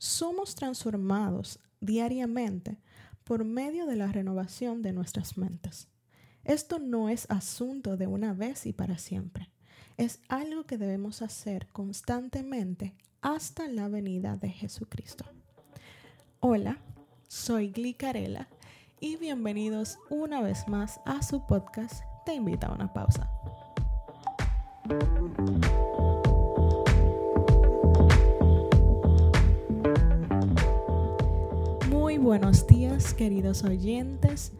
somos transformados diariamente por medio de la renovación de nuestras mentes. Esto no es asunto de una vez y para siempre. Es algo que debemos hacer constantemente hasta la venida de Jesucristo. Hola, soy Glicarela y bienvenidos una vez más a su podcast Te invita a una pausa. Buenos días queridos oyentes.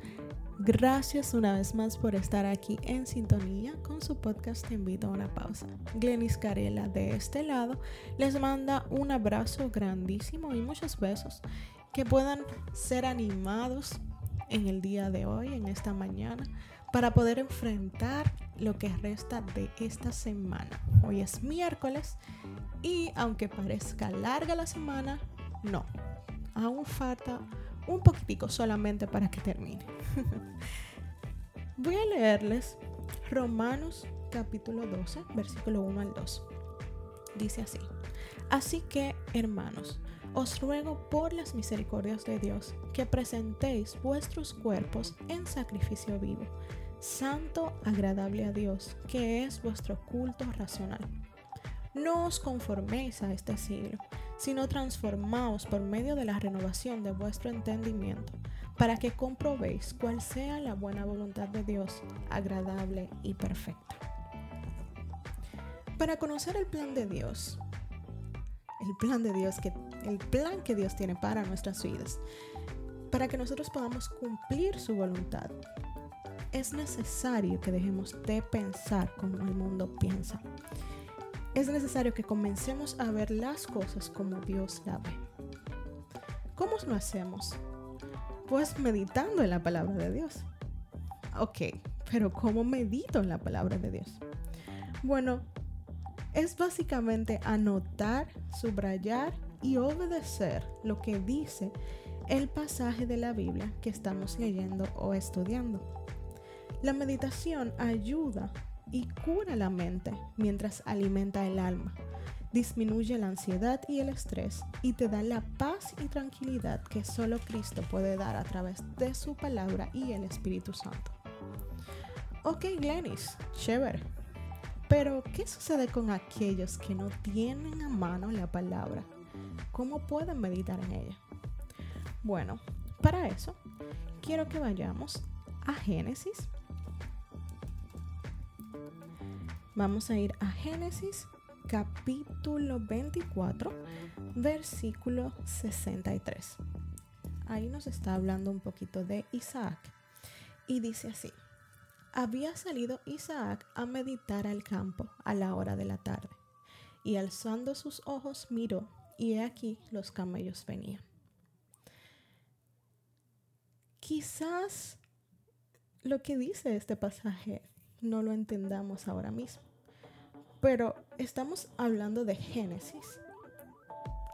Gracias una vez más por estar aquí en sintonía con su podcast invito a una pausa. Glenis Carela de este lado les manda un abrazo grandísimo y muchos besos que puedan ser animados en el día de hoy, en esta mañana, para poder enfrentar lo que resta de esta semana. Hoy es miércoles y aunque parezca larga la semana, no. Aún falta un poquitico solamente para que termine. Voy a leerles Romanos capítulo 12, versículo 1 al 2. Dice así. Así que, hermanos, os ruego por las misericordias de Dios que presentéis vuestros cuerpos en sacrificio vivo santo, agradable a Dios, que es vuestro culto racional. No os conforméis a este siglo, sino transformaos por medio de la renovación de vuestro entendimiento, para que comprobéis cuál sea la buena voluntad de Dios, agradable y perfecta. Para conocer el plan de Dios, el plan de Dios que el plan que Dios tiene para nuestras vidas, para que nosotros podamos cumplir su voluntad, es necesario que dejemos de pensar como el mundo piensa. Es necesario que comencemos a ver las cosas como Dios la ve. ¿Cómo lo hacemos? Pues meditando en la palabra de Dios. Ok, pero ¿cómo medito en la palabra de Dios? Bueno, es básicamente anotar, subrayar y obedecer lo que dice el pasaje de la Biblia que estamos leyendo o estudiando. La meditación ayuda y cura la mente mientras alimenta el alma, disminuye la ansiedad y el estrés y te da la paz y tranquilidad que solo Cristo puede dar a través de su palabra y el Espíritu Santo. Ok, Glenis, chévere. Pero, ¿qué sucede con aquellos que no tienen a mano la palabra? ¿Cómo pueden meditar en ella? Bueno, para eso, quiero que vayamos a Génesis Vamos a ir a Génesis capítulo 24, versículo 63. Ahí nos está hablando un poquito de Isaac. Y dice así, había salido Isaac a meditar al campo a la hora de la tarde, y alzando sus ojos miró, y he aquí los camellos venían. Quizás lo que dice este pasaje no lo entendamos ahora mismo. Pero estamos hablando de Génesis,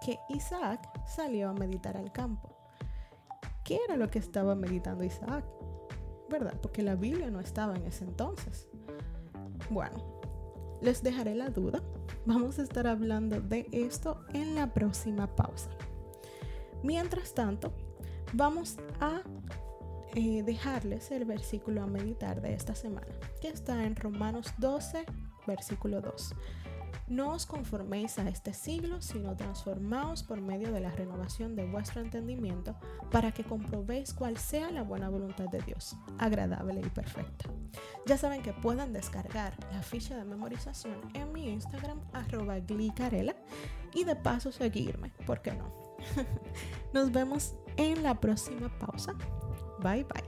que Isaac salió a meditar al campo. ¿Qué era lo que estaba meditando Isaac? ¿Verdad? Porque la Biblia no estaba en ese entonces. Bueno, les dejaré la duda. Vamos a estar hablando de esto en la próxima pausa. Mientras tanto, vamos a eh, dejarles el versículo a meditar de esta semana, que está en Romanos 12, versículo 2. No os conforméis a este siglo, sino transformaos por medio de la renovación de vuestro entendimiento, para que comprobéis cuál sea la buena voluntad de Dios, agradable y perfecta. Ya saben que pueden descargar la ficha de memorización en mi Instagram, arroba glicarela, y de paso seguirme, ¿por qué no? Nos vemos en la próxima pausa Bye bye.